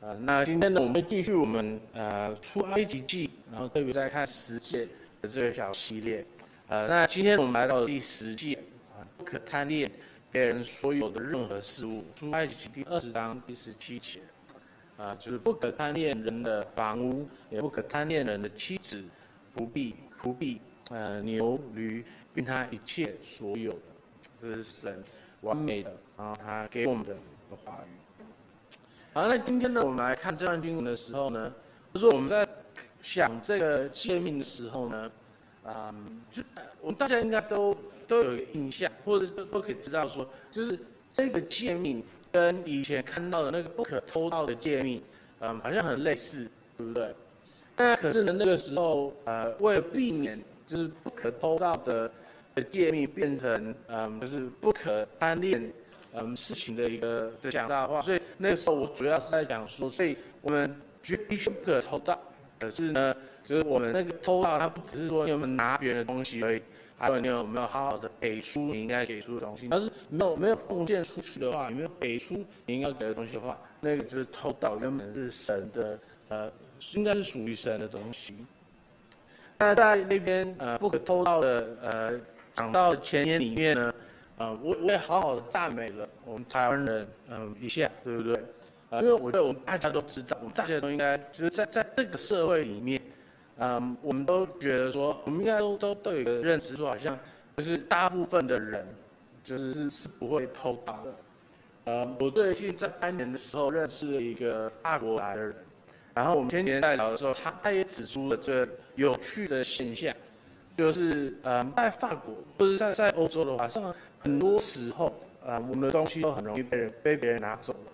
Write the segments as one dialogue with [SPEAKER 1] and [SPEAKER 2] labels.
[SPEAKER 1] 呃，那今天呢，我们继续我们呃出埃及记，然后特别在看十诫的这个小系列。呃，那今天我们来到第十诫啊，不可贪恋别人所有的任何事物。出埃及记第二十章第十七节，啊，就是不可贪恋人的房屋，也不可贪恋人的妻子、仆婢、仆婢，呃，牛、驴，并他一切所有的。这是神完美的，然后他给我们的话语。好，那今天呢，我们来看这段经文的时候呢，就是我们在想这个诫命的时候呢，嗯，就我们大家应该都都有印象，或者都都可以知道说，就是这个诫命跟以前看到的那个不可偷盗的诫命，嗯，好像很类似，对不对？那可是呢，那个时候，呃，为了避免就是不可偷盗的。诫命变成嗯，就是不可贪恋嗯事情的一个的讲大话，所以那个时候我主要是在讲说，所以我们绝必须不可偷盗，可是呢，就是我们那个偷盗，它不只是说你有没有拿别人的东西而已，还有你有没有好好的给出你应该给出的东西，要是没有没有奉献出去的话，你没有给出你应该给的东西的话，那个就是偷盗，根本是神的呃，应该是属于神的东西。那在那边呃不可偷盗的呃。讲到前言里面呢，呃，我我也好好的赞美了我们台湾人，嗯、一下，对不对？呃，因为我觉得我们大家都知道，我们大家都应该就是在在这个社会里面，嗯、我们都觉得说，我们应该都都都有一个认识，说好像就是大部分的人，就是是是不会偷盗的。呃，我最近在半年的时候认识了一个法国来的人，然后我们前几天在聊的时候，他他也指出了这个有趣的现象。就是呃，在法国或者在在欧洲的话，像很多时候，呃，我们的东西都很容易被人被别人拿走了。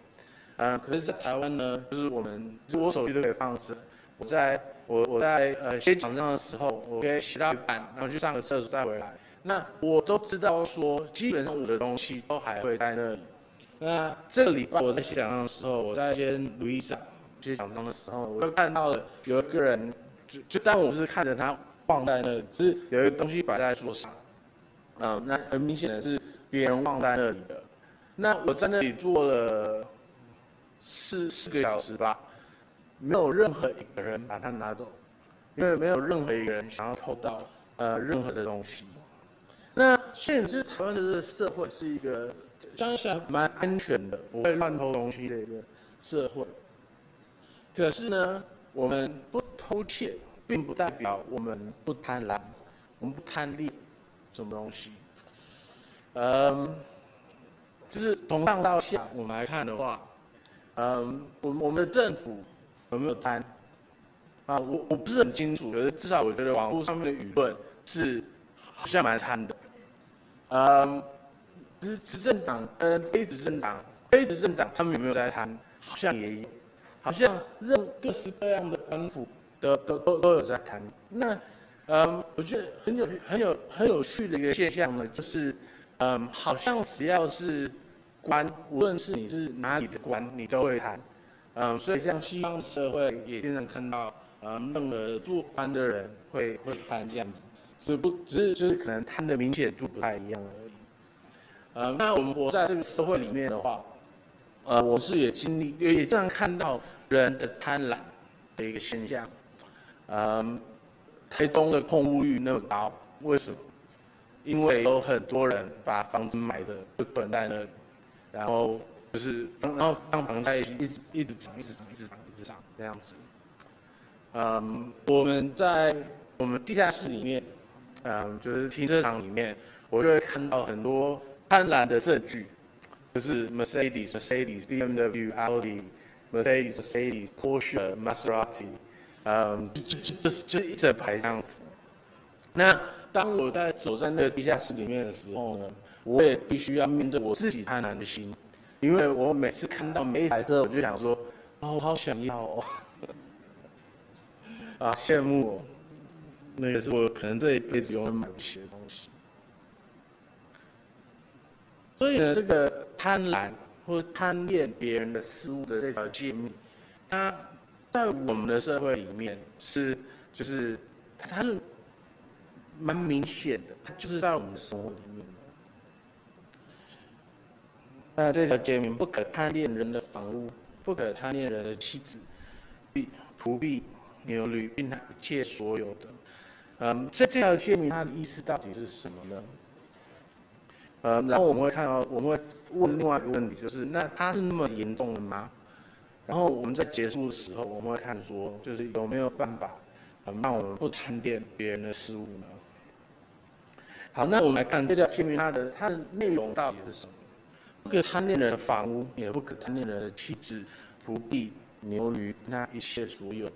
[SPEAKER 1] 呃，可是，在台湾呢，就是我们，就我手机都可以放着。我在我我在呃写讲章的时候，我可以写到一半，然后去上个厕所再回来。那我都知道说，基本上我的东西都还会在那里。那这个礼拜我在写讲章的时候，我在跟路易莎写讲章的时候，我就看到了有一个人，就就当我是看着他。忘在那里，是有一个东西摆在桌上，嗯，那很明显的是别人忘在那里的。那我在那里坐了四四个小时吧，没有任何一个人把它拿走，因为没有任何一个人想要偷到呃任何的东西。那虽然就是台湾的这个社会是一个相对蛮安全的，不会乱偷东西的一个社会，可是呢，我们不偷窃。并不代表我们不贪婪，我们不贪利什么东西。嗯，就是从上到下，我们来看的话，嗯，我我们的政府有没有贪？啊，我我不是很清楚，可是至少我觉得网络上面的舆论是好像蛮贪的。嗯，执执政党跟非执政党，非执政党他们有没有在贪？好像也有，好像任各式各样的官府。都都都都有在谈。那，嗯，我觉得很有很有很有趣的一个现象呢，就是，嗯，好像只要是官，无论是你是哪里的官，你都会谈。嗯，所以像西方社会也经常看到，嗯，任何做官的人会会谈这样子，只不只是就是可能贪的明显度不太一样而已。嗯，那我们活在这个社会里面的话，呃，我是也经历也也经常看到人的贪婪的一个现象。嗯，台东的空屋率那么高，为什么？因为有很多人把房子买的就囤在那，然后就是，然后让房价一直一直涨，一直涨，一直涨，一直涨这样子。嗯，我们在我们地下室里面，嗯，就是停车场里面，我就会看到很多贪婪的证据，就是 Mercedes、Mercedes、BMW、Audi、Mercedes、Mercedes、Porsche、Maserati。嗯，就就就就是就一整排这样子。那当我在走在那个地下室里面的时候呢，我也必须要面对我自己贪婪的心，因为我每次看到每一台车，我就想说，哦，我好想要哦，啊，羡慕哦，那个是我可能这一辈子永远买不起的东西。所以呢，这个贪婪或者贪恋别人的事物的这条诫命，它。在我们的社会里面是，就是，它是蛮明显的，它就是在我们的生活里面。那这条诫命不可贪恋人的房屋，不可贪恋人的妻子、婢、仆婢、牛驴，并他一切所有的。嗯，这这条诫命它的意思到底是什么呢？呃，然后我们会看到，我们会问另外一个问题，就是那它是那么严重的吗？然后我们在结束的时候，我们会看说，就是有没有办法，嗯，让我们不贪恋别人的事物呢？好，那我们来看这条诫命，它的它的内容到底是什么？不可贪恋人的房屋，也不可贪恋人的妻子、仆婢、牛驴，那一切所有的。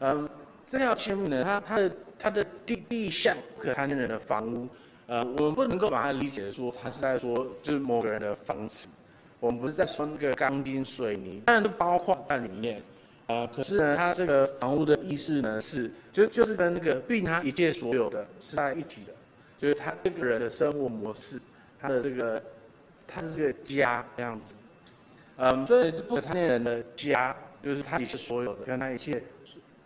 [SPEAKER 1] 嗯，这条诫命呢，它它的它的第第一项不可贪恋人的房屋，呃，我们不能够把它理解说，它是在说就是某个人的房子。我们不是在说那个钢筋水泥，当然都包括在里面。呃，可是呢，它这个房屋的意思呢，是就就是跟那个并他一切所有的是在一起的，就是他这个人的生活模式，他的这个。他是这个家这样子，嗯，所以这不可贪恋人的家，就是他一切所有的，跟他一切，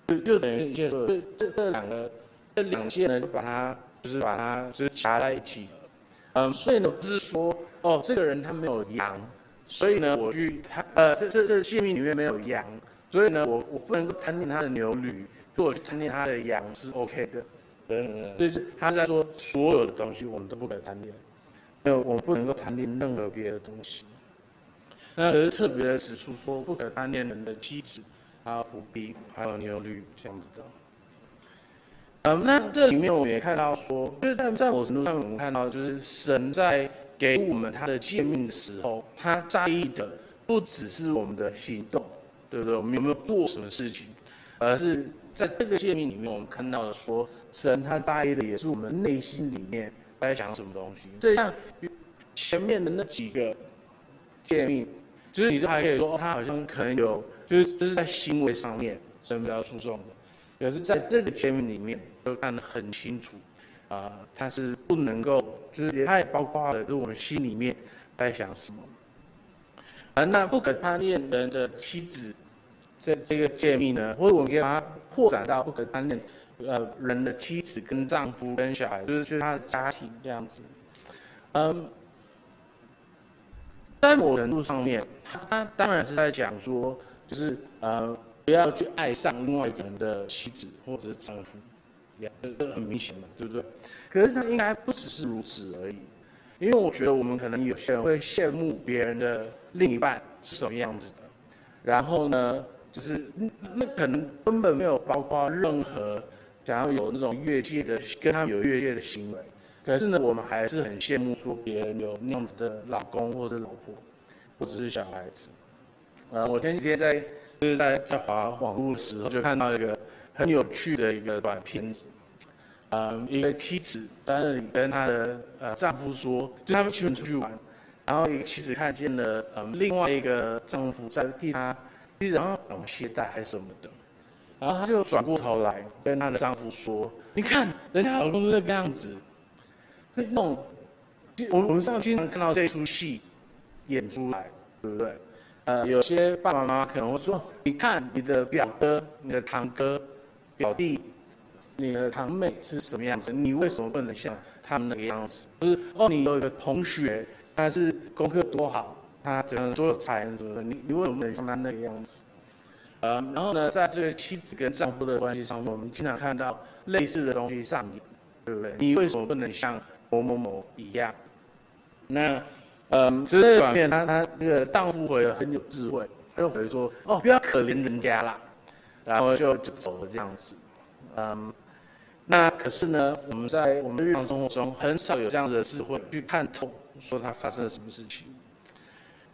[SPEAKER 1] 就就等于一切所有，这这两个这两件呢，就把它就是把它就是夹在一起，嗯，所以呢不是说哦，这个人他没有羊，所以呢我去他呃这这这诫命里面没有羊，所以呢我我不能够贪恋他的牛驴，如果去贪恋他的羊是 OK 的，等等，所以他在说所有的东西我们都不可贪恋。没有，我不能够贪恋任何别的东西。那可是特别的指出说，不可贪恋人的妻子，还有仆婢，还有牛驴这样子的。嗯，那这里面我们也看到说，就是在在某程度上，我们看到就是神在给我们他的诫命的时候，他在意的不只是我们的行动，对不对？我们有没有做什么事情，而是在这个诫命里面，我们看到了说，神他在意的也是我们内心里面。在讲什么东西？这样前面的那几个诫命，就是你都还可以说，哦，他好像可能有，就是就是在行为上面神比较注重的。可是在这个诫命里面，都看得很清楚，啊、呃，他是不能够，就是他也包括了，就是我们心里面在想什么。啊，那不可贪恋人的妻子，这这个诫命呢，或者我们可以把它扩展到不可贪恋。呃，人的妻子跟丈夫跟小孩，就是就是他的家庭这样子。嗯，在某程度上面，他当然是在讲说，就是呃，不要去爱上另外一个人的妻子或者是丈夫，也这很明显嘛，对不对？可是他应该不只是如此而已，因为我觉得我们可能有些人会羡慕别人的另一半是什么样子的，然后呢，就是那可能根本没有包括任何。想要有那种越界的，跟他有越界的行为，可是呢，我们还是很羡慕说别人有那样子的老公或者老婆，或者是小孩子。呃，我前几天在就是在在滑网络的时候，就看到一个很有趣的一个短片子。呃，一个妻子在那里跟她的呃丈夫说，就他们去出去玩，然后一个妻子看见了嗯、另外一个丈夫在替她，然后绑鞋带还是什么的。然后她就转过头来跟她的丈夫说：“你看，人家老公是这个样子，是那种，我我们上经常看到这出戏演出来，对不对？呃，有些爸爸妈妈可能会说：你看你的表哥、你的堂哥、表弟、你的堂妹是什么样子，你为什么不能像他们那个样子？就是哦，你有一个同学，他是功课多好，他怎样多有才什么的，你你为什么不能像他那个样子？”呃，然后呢，在这个妻子跟丈夫的关系上，我们经常看到类似的东西上演，对不对？你为什么不能像某某某一样？那，嗯，就是这个短片，他他那个丈夫回了很有智慧，他就回说：“哦，不要可怜人家啦。”然后就就走了这样子。嗯，那可是呢，我们在我们日常生活中很少有这样的智慧去看透，说他发生了什么事情。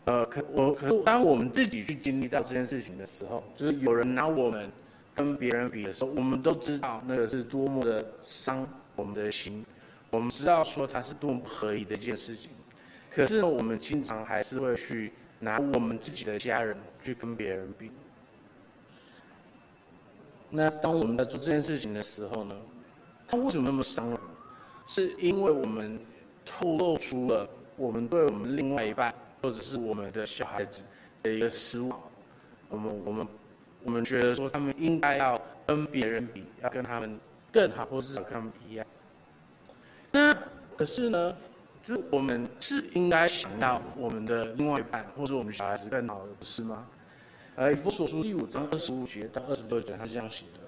[SPEAKER 1] 呃，可我可当我们自己去经历到这件事情的时候，就是有人拿我们跟别人比的时候，我们都知道那个是多么的伤我们的心，我们知道说它是多么不合理的一件事情，可是呢，我们经常还是会去拿我们自己的家人去跟别人比。那当我们在做这件事情的时候呢，他为什么那么伤人？是因为我们透露出了我们对我们另外一半。或者是我们的小孩子的一个失望，我们我们我们觉得说他们应该要跟别人比，要跟他们更好，或是跟他们一样。那可是呢，就是我们是应该想要我们的另外一半或者我们小孩子更好，不是吗？呃，以弗所书第五章二十五节到二十六节，他是这样写的：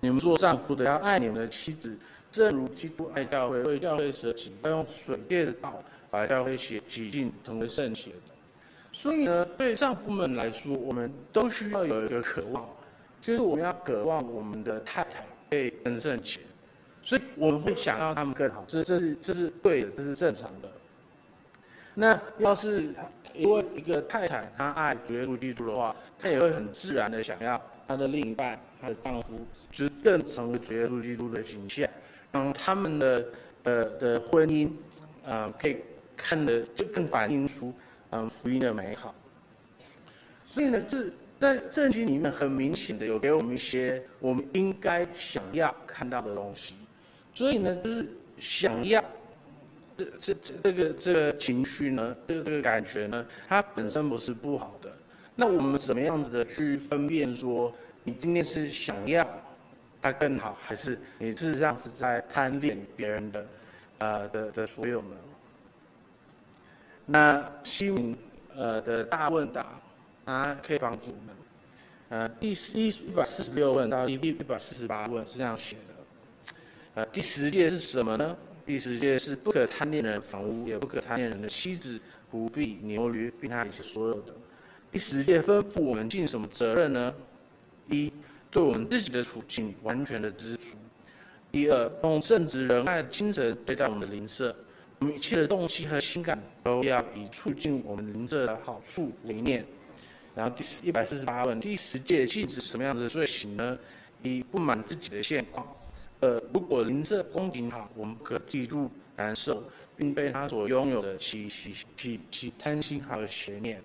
[SPEAKER 1] 你们做丈夫的要爱你们的妻子，正如基督爱教会，为教会舍己，要用水电的道把教会洗洗净，成为圣洁的。所以呢，对丈夫们来说，我们都需要有一个渴望，就是我们要渴望我们的太太可以更圣洁。所以我们会想要他们更好，这这是这是对的，这是正常的。那要是因为一个太太她爱主耶稣基督的话，她也会很自然的想要她的另一半，她的丈夫，就更成为主耶稣基督的形象，让他们的呃的婚姻，啊、可以看得就更反映出嗯、福音的美好。所以呢，这在圣经里面很明显的有给我们一些我们应该想要看到的东西。所以呢，就是想要这这这这个这个情绪呢，这个这个感觉呢，它本身不是不好的。那我们怎么样子的去分辨说，你今天是想要它更好，还是你事实上是在贪恋别人的，呃的的所有呢？那西敏呃的大问答，它可以帮助我们。呃，第一一百四十六问到一一百四十八问是这样写的。呃，第十诫是什么呢？第十诫是不可贪恋人房屋，也不可贪恋人的妻子、仆婢、牛驴，并他一切所有的。第十诫吩咐我们尽什么责任呢？一，对我们自己的处境完全的知足；第二，用正直仁爱的精神对待我们的邻舍，我们一切的动机和情感都要以促进我们邻舍的好处为念。然后第一百四十八问，第十诫禁止什么样的罪行呢？一，不满自己的现况。呃，如果邻舍恭敬好，我们可嫉妒难受，并被他所拥有的起起起起贪心和邪念。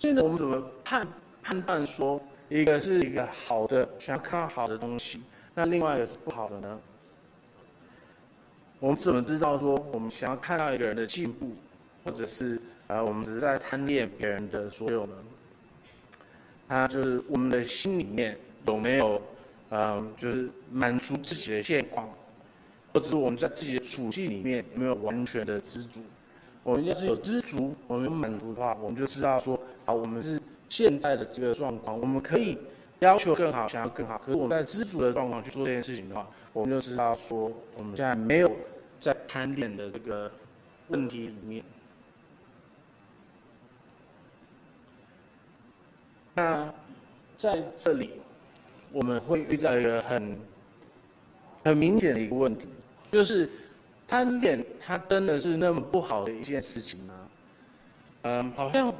[SPEAKER 1] 所以呢，我们怎么判判断说一个是一个好的，想要看到好的东西，那另外一个是不好的呢？我们怎么知道说我们想要看到一个人的进步，或者是呃我们只是在贪恋别人的所有呢？他就是我们的心里面有没有？嗯，就是满足自己的现况，或者是我们在自己的处境里面有没有完全的知足？我们要是有知足，我们满足的话，我们就知道说，好，我们是现在的这个状况，我们可以要求更好，想要更好。可是我们在知足的状况去做这件事情的话，我们就知道说，我们现在没有在贪恋的这个问题里面。那在这里。我们会遇到一个很很明显的一个问题，就是贪恋，它真的是那么不好的一件事情吗？嗯，好像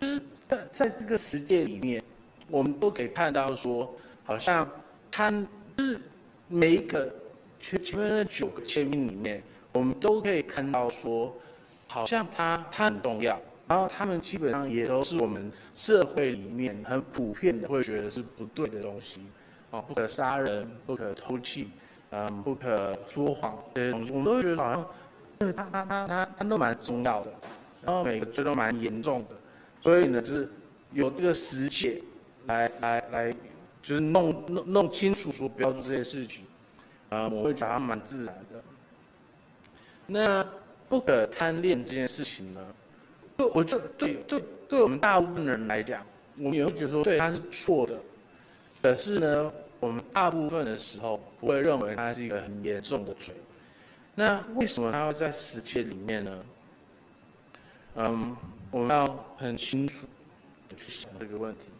[SPEAKER 1] 就是在在这个世界里面，我们都可以看到说，好像贪就是每一个前前面那九个签名里面，我们都可以看到说，好像它它很重要。然后他们基本上也都是我们社会里面很普遍的会觉得是不对的东西，啊，不可杀人，不可偷窃，嗯，不可说谎这些东西，我们都觉得好像，他他他他他都蛮重要的，然后每个罪都蛮严重的，所以呢，就是有这个十诫来来来，就是弄弄弄清楚说不要做这些事情，啊，我会觉得它蛮自然的。那不可贪恋这件事情呢？我就对对对我们大部分人来讲，我们也会觉得说，对他是错的。可是呢，我们大部分的时候不会认为它是一个很严重的罪。那为什么它会在十诫里面呢？嗯，我们要很清楚的去想这个问题，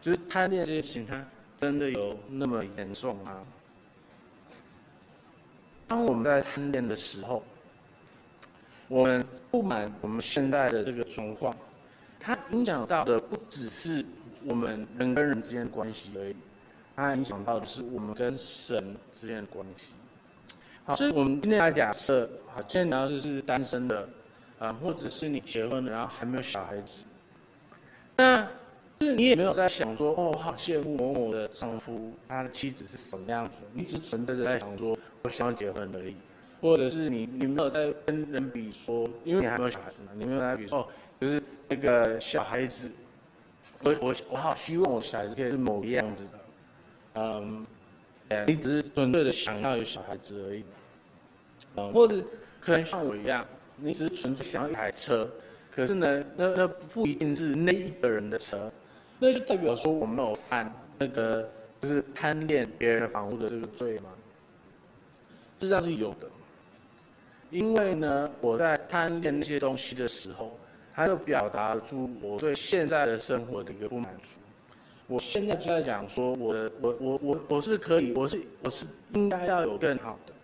[SPEAKER 1] 就是贪恋这件事情，它真的有那么严重吗？当我们在贪恋的时候，我们不满我们现在的这个状况，它影响到的不只是我们人跟人之间的关系而已，它影响到的是我们跟神之间的关系。好，所以我们今天来假设，好，今天你要是单身的，啊，或者是你结婚了，然后还没有小孩子，那就是你也没有在想说，哦，好羡慕某某的丈夫，他的妻子是什么样子，你只纯粹的在想说，我想要结婚而已。或者是你你没有在跟人比说，因为你还没有小孩子嘛，你没有在比说，哦，就是那个小孩子，我我我好希望我小孩子可以是某一样子的，嗯，你只是纯粹的想要有小孩子而已。嗯，或者可能像我一样，你只是纯粹想要一台车，可是呢，那那不一定是那一个人的车，那就代表说我没有犯那个就是贪恋别人的房屋的这个罪吗？实际上是有的，因为呢，我在贪恋那些东西的时候，它就表达出我对现在的生活的一个不满足。我现在就在讲说，我的我我我我是可以，我是我是应该要有更好的。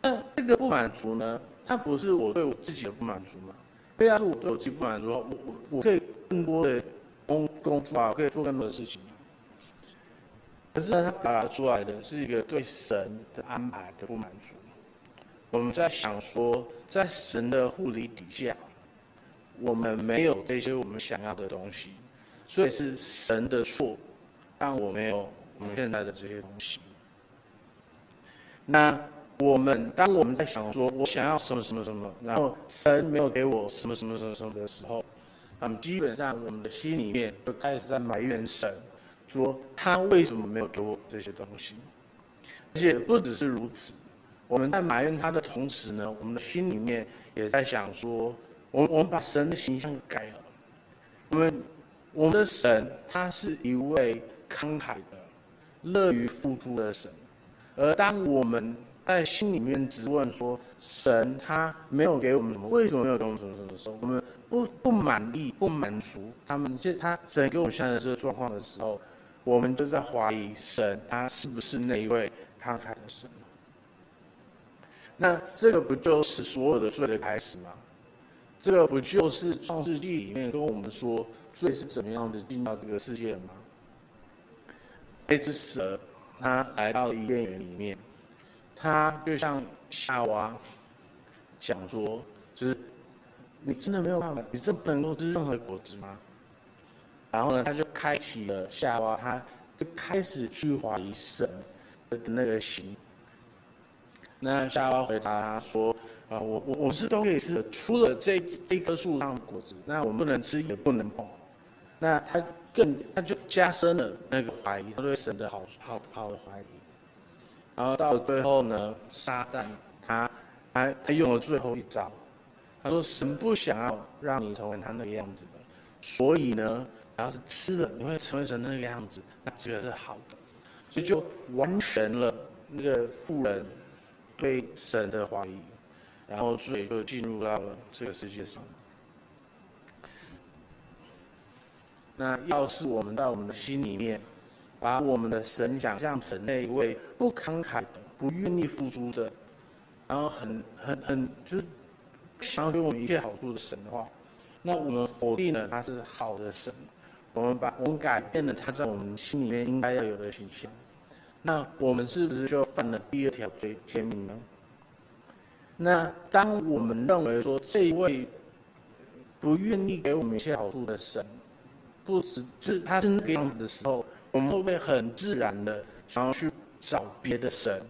[SPEAKER 1] 那这个不满足呢，它不是我对我自己的不满足吗？对啊，是我对我自己不满足，我我我可以更多的工工作啊，我可以做更多的事情。可是呢，它表达出来的是一个对神的安排的不满足。我们在想说，在神的护理底下，我们没有这些我们想要的东西。所以是神的错，让我没有我们现在的这些东西。那我们当我们在想说，我想要什么什么什么，然后神没有给我什么什么什么什么的时候，那么基本上我们的心里面就开始在埋怨神，说他为什么没有给我这些东西？而且不只是如此，我们在埋怨他的同时呢，我们的心里面也在想说，我我们把神的形象改了，我们。我们的神，他是一位慷慨的、乐于付出的神。而当我们在心里面质问说，神他没有给我们什么，为什么没有给我们什么什么的时候，我们不不满意、不满足，他们现他神给我们现在的这个状况的时候，我们就在怀疑神他是不是那一位慷慨的神？那这个不就是所有的罪的开始吗？这个不就是创世纪里面跟我们说？罪是怎么样子进到这个世界吗？那只蛇，它来到伊甸园里面，它就像夏娃讲说，就是你真的没有办法，你真不能够吃任何果子吗？然后呢，他就开启了夏娃，他就开始去怀疑神的那个心。那夏娃回答他说：“啊，我我我是都可以吃的，除了这这棵树上的果子，那我们不能吃，也不能碰。”那他更，他就加深了那个怀疑，他对神的好好好的怀疑。然后到了最后呢，撒旦他他他用了最后一招，他说神不想要让你成为他那个样子的，所以呢，要是吃了你会成为神那个样子，那这个是好的，所以就完全了那个妇人对神的怀疑，然后所以就进入到了这个世界上。那要是我们在我们的心里面，把我们的神想象成那一位不慷慨的、不愿意付出的，然后很很很就是想要给我们一切好处的神的话，那我们否定了他是好的神，我们把我们改变了他在我们心里面应该要有的形象，那我们是不是就犯了第二条罪诫命呢？那当我们认为说这一位不愿意给我们一切好处的神，不是，是他是那个样子的时候，我们会不会很自然的想要去找别的神，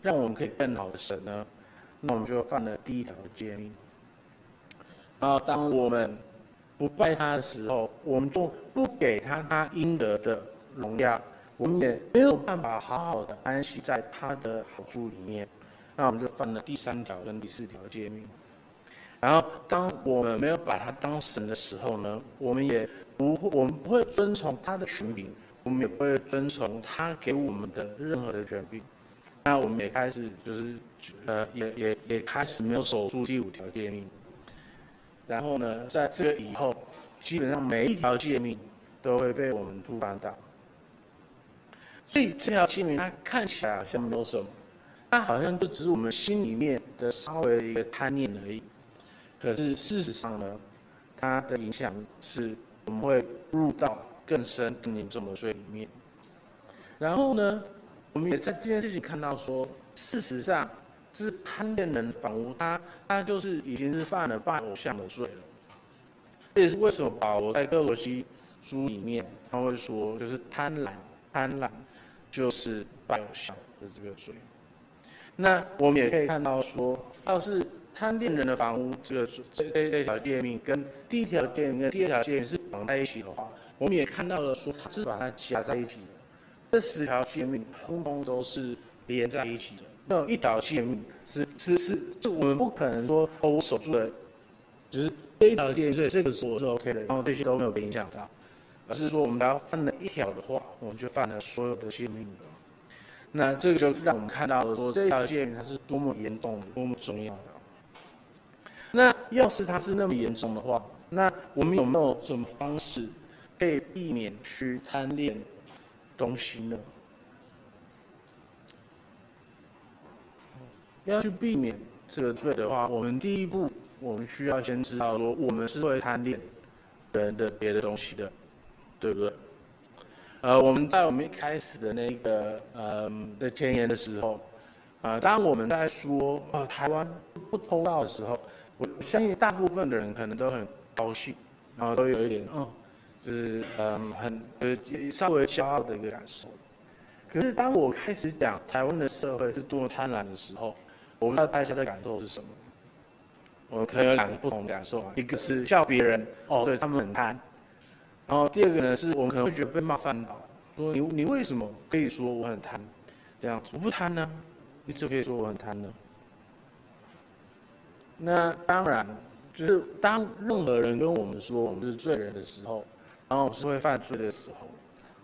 [SPEAKER 1] 让我们可以更好的神呢？那我们就犯了第一条的诫命。然后当我们不拜他的时候，我们就不给他他应得的荣耀，我们也没有办法好好的安息在他的好处里面。那我们就犯了第三条跟第四条诫命。然后当我们没有把他当神的时候呢，我们也。不会，我们不会遵从他的权柄，我们也不会遵从他给我们的任何的权柄。那我们也开始就是，呃，也也也开始没有守住第五条诫命。然后呢，在这个以后，基本上每一条诫命都会被我们触犯到。所以这条诫命它看起来好像没有什么，它好像就只是我们心里面的稍微的一个贪念而已。可是事实上呢，它的影响是。我们会入到更深、更严重的罪里面。然后呢，我们也在这件事情看到说，事实上，这是贪恋人的房屋，他他就是已经是犯了拜偶像的罪了。这也是为什么保罗在歌罗西书里面他会说，就是贪婪，贪婪就是拜偶像的这个罪。那我们也可以看到说，要是。贪恋人的房屋，这个这这这条诫命跟第一条诫命跟第二条诫命是绑在一起的话，我们也看到了说，它是把它夹在一起的。这十条诫命通通都是连在一起的。没有一条诫命是是是，就我们不可能说哦，我守住了，就是这一条诫命，所以这个是我是 OK 的，然后这些都没有被影响到，而是说我们只要犯了一条的话，我们就犯了所有的诫命。那这个就让我们看到了说这条诫命它是多么严重、多么重要的。那要是它是那么严重的话，那我们有没有什么方式可以避免去贪恋东西呢？要去避免这个罪的话，我们第一步，我们需要先知道说，我们是会贪恋人的别的东西的，对不对？呃，我们在我们一开始的那个呃的前言的时候，呃，当我们在说啊、呃、台湾不偷盗的时候，我相信大部分的人可能都很高兴，然后都有一点嗯，就是嗯很呃稍微骄傲的一个感受。可是当我开始讲台湾的社会是多么贪婪的时候，我不知道大家的感受是什么？我们可能有两个不同感受啊，一个是笑别人哦，对他们很贪，然后第二个呢是我们可能会觉得被冒犯到，说你你为什么可以说我很贪？这样子我不贪呢？你怎么可以说我很贪呢？那当然，就是当任何人跟我们说我们是罪人的时候，然后我们是会犯罪的时候，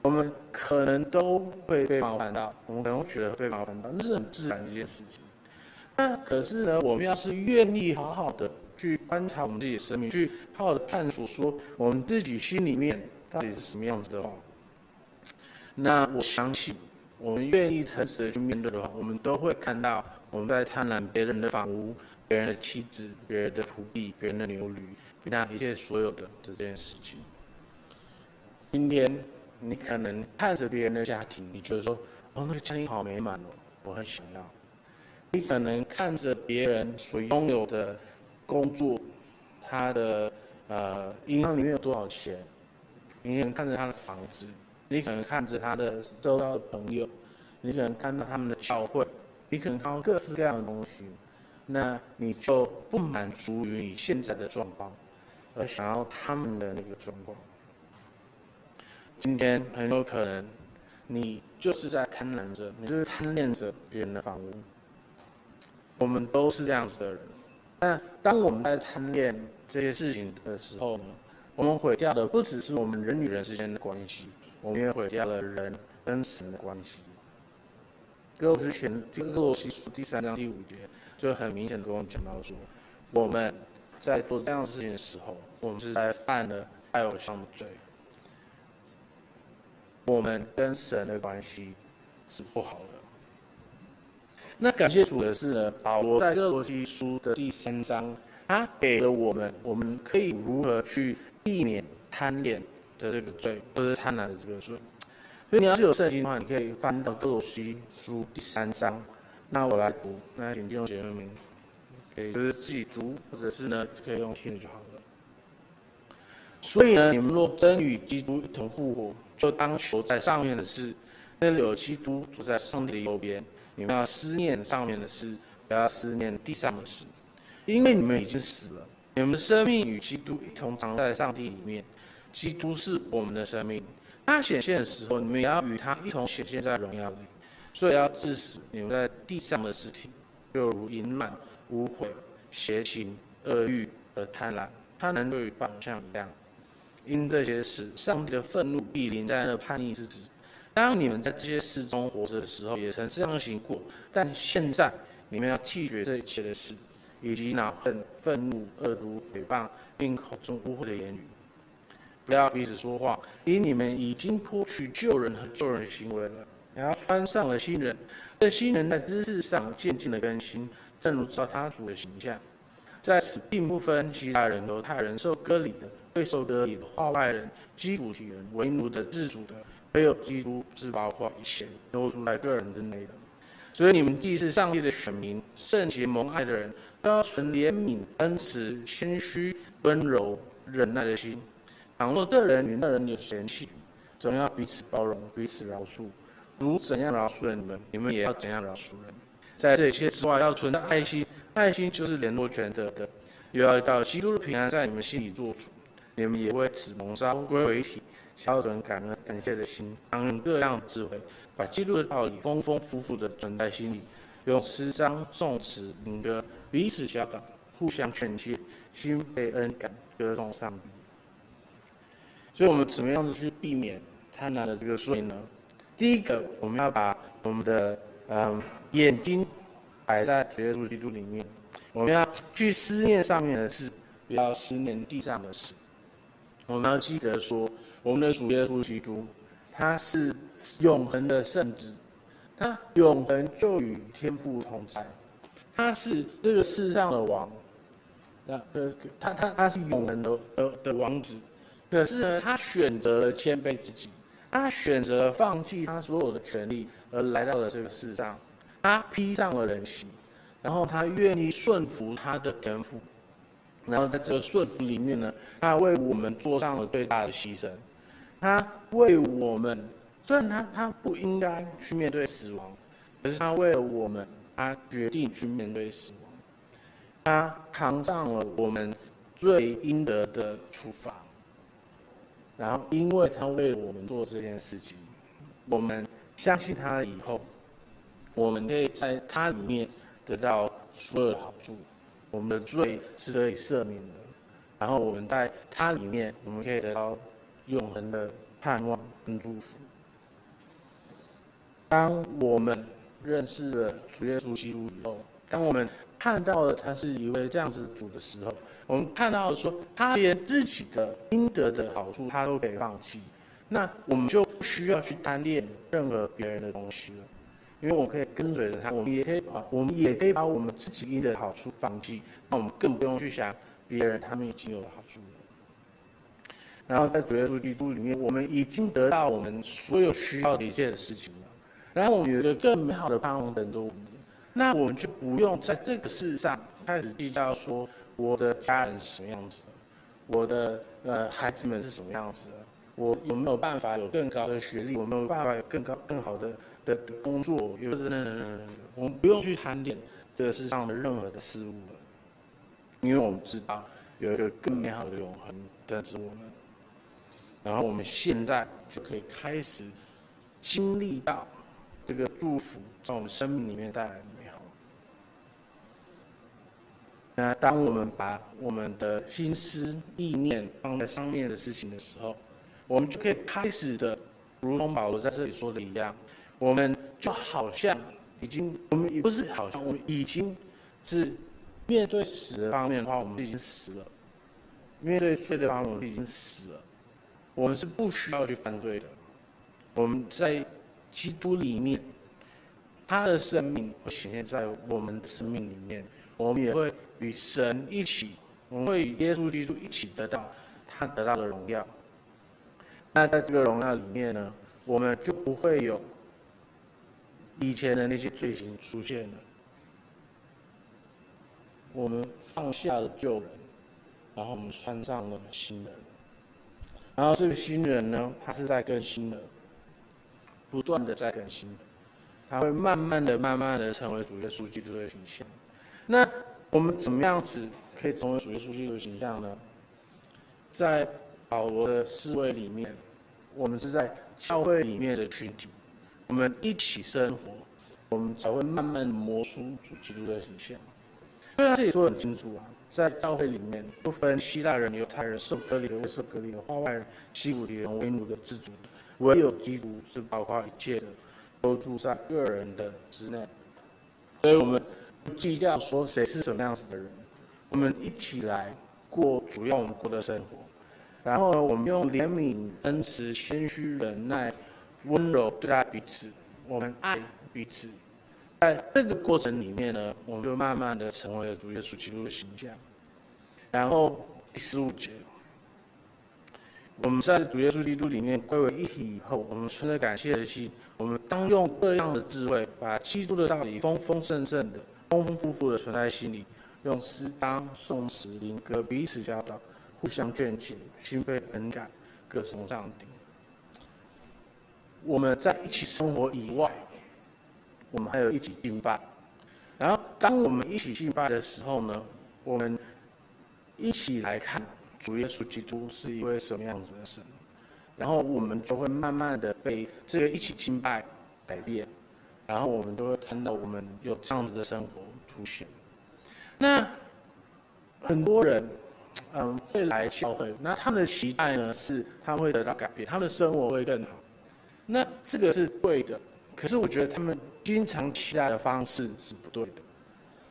[SPEAKER 1] 我们可能都会被冒犯到，我们可能会觉得被冒犯到，那是很自然的一件事情。那可是呢，我们要是愿意好好的去观察我们自己的生命，去好好的探索说我们自己心里面到底是什么样子的话，那我相信，我们愿意诚实的去面对的话，我们都会看到我们在贪婪别人的房屋、别人的妻子、别人的仆婢、别人的牛驴，那一切所有的这件事情。今天你可能看着别人的家庭，你觉得说，哦，那个家庭好美满哦，我很想要。你可能看着别人所拥有的工作，他的呃银行里面有多少钱，你可能看着他的房子，你可能看着他的周遭的朋友，你可能看到他们的教会，你可能看到各式各样的东西，那你就不满足于你现在的状况，而想要他们的那个状况。今天很有可能，你就是在贪婪着，你就是贪恋着别人的房屋。我们都是这样子的人，那当我们在贪恋这些事情的时候呢，我们毁掉的不只是我们人与人之间的关系，我们也毁掉了人跟神的关系。哥罗西前，这个哥罗西书第三章第五节就很明显的跟我们讲到说，我们在做这样的事情的时候，我们是在犯了爱偶像的罪，我们跟神的关系是不好的。那感谢主的是呢，保罗在哥罗西书的第三章，他给了我们，我们可以如何去避免贪恋的这个罪，或者贪婪的这个罪。所以你要是有圣经的话，你可以翻到哥罗西书第三章。那我来读，那请弟兄姐妹们可以就是自己读，或者是呢可以用听就好了。所以呢，你们若真与基督一同复活，就当求在上面的事，那里有基督坐在上帝的右边。你们要思念上面的事，不要思念地上的事，因为你们已经死了，你们的生命与基督一同藏在上帝里面。基督是我们的生命，他显现的时候，你们也要与他一同显现在荣耀里。所以要致死你们在地上的尸体，就如淫乱、污秽、邪情、恶欲和贪婪。贪婪就与放像一样，因这些事，上帝的愤怒必临在那叛逆之子。当你们在这些事中活着的时候，也曾这样行过。但现在你们要弃绝这一切的事，以及恼恨、愤怒、恶毒、诽谤，并口中污秽的言语。不要彼此说话，因你们已经脱去救人和救人的行为了，然后穿上了新人。这新人在知识上渐进的更新，正如照他主的形象。在此并不分希腊人、犹太人、受割礼的、未受割礼的、化外人、基古提人、为奴的、自主的。唯有基督是包括一切，都住在个人之内的。所以你们既是上帝的选民，圣洁蒙爱的人，都要存怜悯、恩慈、谦虚、温柔、忍耐的心。倘若这人与那人有嫌隙，总要彼此包容，彼此饶恕。如怎样饶恕了你们，你们也要怎样饶恕人。在这些之外，要存着爱心，爱心就是联络全德的。又要到基督的平安在你们心里做主，你们也为此蒙召归为一体。消存感恩、感谢的心，当用各样智慧，把基督的道理丰丰富富的存在心里，用诗章、颂词、灵歌彼此教导，互相劝诫，心被恩感，歌颂上帝。所以，我们怎么样子去避免贪婪的这个罪呢？第一个，我们要把我们的嗯眼睛摆在主耶稣基督里面，我们要去思念上面的事，不要思念地上的事。我们要记得说，我们的主耶稣基督，他是永恒的圣子，他永恒就与天父同在，他是这个世上的王，那呃，他他他是永恒的的的王子。可是呢，他选择了谦卑自己，他选择放弃他所有的权利，而来到了这个世上。他披上了人形，然后他愿意顺服他的天父，然后在这个顺服里面呢，他为我们做上了最大的牺牲。他为我们，虽然他他不应该去面对死亡，可是他为了我们，他决定去面对死亡。他扛上了我们最应得的处罚。然后，因为他为我们做这件事情，我们相信他以后，我们可以在他里面得到所有的好处，我们的罪是可以赦免的。然后我们在他里面，我们可以得到永恒的盼望跟祝福。当我们认识了主耶稣基督以后，当我们看到了他是一位这样子主的时候，我们看到说，他连自己的应得的好处，他都可以放弃，那我们就不需要去贪恋任何别人的东西了，因为我可以跟随着他，我们也可以把我们也可以把我们自己应得的好处放弃，那我们更不用去想别人他们已经有的好处了。然后在主耶稣基督里面，我们已经得到我们所有需要的一切的事情了，然后我们有一个更美好的盼望等着我们，那我们就不用在这个世上开始计较说。我的家人是什么样子的？我的呃孩子们是什么样子的？我有没有办法有更高的学历？我没有办法有更高更好的的工作？有等等等等，我们不用去贪恋这世上的任何的事物了，因为我们知道有一个更美好的永恒等着我们。然后我们现在就可以开始经历到这个祝福在我们生命里面带来的。那当我们把我们的心思意念放在上面的事情的时候，我们就可以开始的，如同保罗在这里说的一样，我们就好像已经，我们也不是好像，我们已经是面对死的方面的话，我们已经死了；面对罪的方面，我们已经死了。我们是不需要去犯罪的。我们在基督里面，他的生命会显现在我们的生命里面，我们也会。与神一起，我们会与耶稣基督一起得到他得到的荣耀。那在这个荣耀里面呢，我们就不会有以前的那些罪行出现了。我们放下了旧人，然后我们穿上了新人。然后这个新人呢，他是在更新的，不断的在更新的，他会慢慢的、慢慢的成为主耶稣基督的形象。那。我们怎么样子可以成为主耶稣基督的形象呢？在保罗的思维里面，我们是在教会里面的群体，我们一起生活，我们才会慢慢磨出主基督的形象。虽然这里说很清楚啊，在教会里面不分希腊人、犹太人、受隔离的、未受割礼的、化外人、西古提人、为奴的、自主的，唯有基督是包括一切的，都住在个人的之内。所以我们。不计较说谁是什么样子的人，我们一起来过主要我们过的生活。然后，我们用怜悯、恩慈、谦虚、忍耐、温柔对待彼此，我们爱彼此。在这个过程里面呢，我们就慢慢的成为了主耶稣基督的形象。然后第十五节，我们在主耶稣基督里面归为一体以后，我们存着感谢的心，我们当用各样的智慧，把基督的道理丰丰盛盛的。丰丰富富的存在心里，用诗章、颂词、灵歌彼此教导，互相劝解，心被恩感，各颂上帝。我们在一起生活以外，我们还有一起敬拜。然后，当我们一起敬拜的时候呢，我们一起来看主耶稣基督是一位什么样子的神。然后，我们就会慢慢的被这个一起敬拜改变。然后我们都会看到我们有这样子的生活出现。那很多人，嗯，会来教会，那他们的期待呢是他们会得到改变，他们的生活会更好。那这个是对的，可是我觉得他们经常期待的方式是不对的。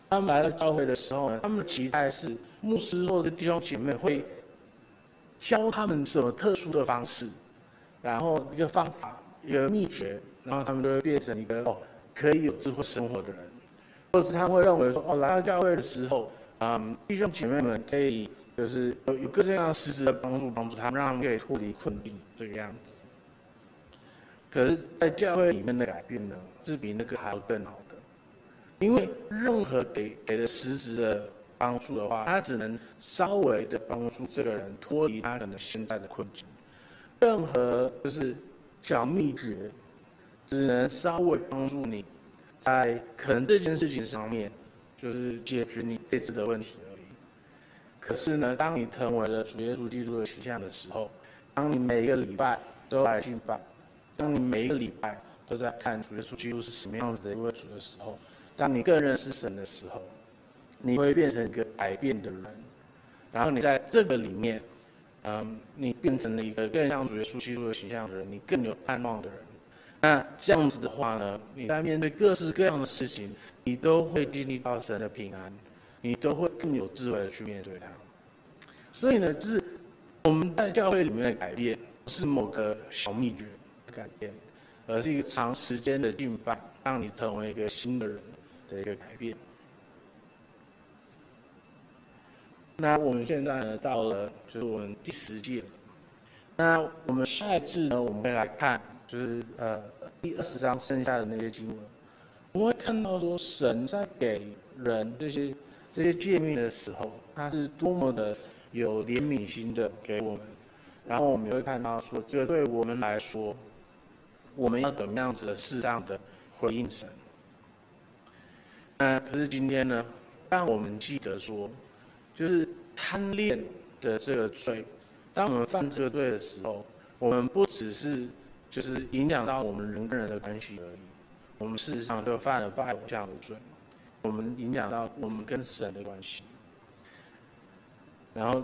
[SPEAKER 1] 他们来到教会的时候呢，他们的期待是牧师或者弟兄姐妹会教他们什么特殊的方式，然后一个方法，一个秘诀，然后他们都会变成一个哦可以有智慧生活的人，或者是他会认为说哦来到教会的时候，嗯，弟兄姐妹们可以就是有有各式各样实质的帮助，帮助他们，让他们可以脱离困境这个样子。可是，在教会里面的改变呢，是比那个还要更好的。因为任何给给的实质的帮助的话，他只能稍微的帮助这个人脱离他可能现在的困境。任何就是小秘诀，只能稍微帮助你，在可能这件事情上面，就是解决你这次的问题而已。可是呢，当你成为了主耶稣基督的形象的时候，当你每个礼拜都来敬拜，当你每一个礼拜都在看主耶稣基督是什么样子的一位主的时候，当你更认识神的时候，你会变成一个改变的人，然后你在这个里面，嗯，你变成了一个更像主耶稣基督的形象的人，你更有盼望的人。那这样子的话呢，你在面对各式各样的事情，你都会经历到神的平安，你都会更有智慧的去面对它。所以呢，就是我们在教会里面的改变，不是某个小秘诀的改变，而是一个长时间的进发，让你成为一个新的人。的一个改变。那我们现在呢，到了就是我们第十届。那我们下一次呢，我们会来看，就是呃第二十章剩下的那些经文。我们会看到说，神在给人这些这些诫命的时候，他是多么的有怜悯心的给我们。然后我们会看到说，这对我们来说，我们要怎么样子的适当的回应神。那可是今天呢，让我们记得说，就是贪恋的这个罪，当我们犯这个罪的时候，我们不只是就是影响到我们人跟人的关系而已，我们事实上就犯了拜偶像的罪，我们影响到我们跟神的关系。然后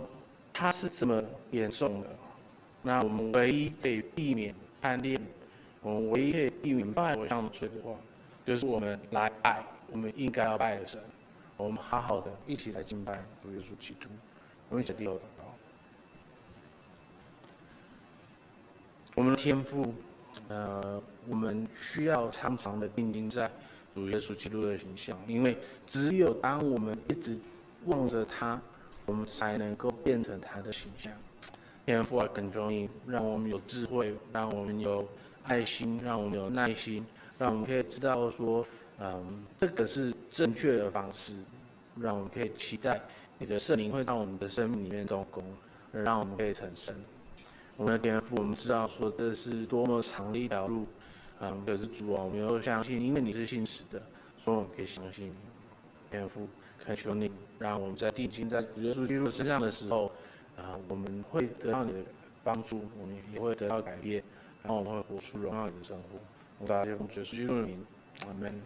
[SPEAKER 1] 它是这么严重的，那我们唯一可以避免贪恋，我们唯一可以避免拜偶像的罪的话，就是我们来爱。我们应该要拜的神，我们好好的一起来敬拜主耶稣基督。我们一起低头祷告。我们的天赋，呃，我们需要常常的定睛在主耶稣基督的形象，因为只有当我们一直望着他，我们才能够变成他的形象。天赋啊，恳求你，让我们有智慧，让我们有爱心，让我们有耐心，让我们可以知道说。嗯，这个是正确的方式，让我们可以期待你的圣灵会到我们的生命里面动工，让我们可以成圣。我们的天父，我们知道说这是多么长的一条路，嗯，可是主啊，我们又相信，因为你是信实的，所以我们可以相信你。天父，恳求你，让我们在定睛在耶稣基督身上的时候，啊，我们会得到你的帮助，我们也会得到改变，然后我们会活出荣耀你的生活。我感谢主耶稣基督的名，阿门。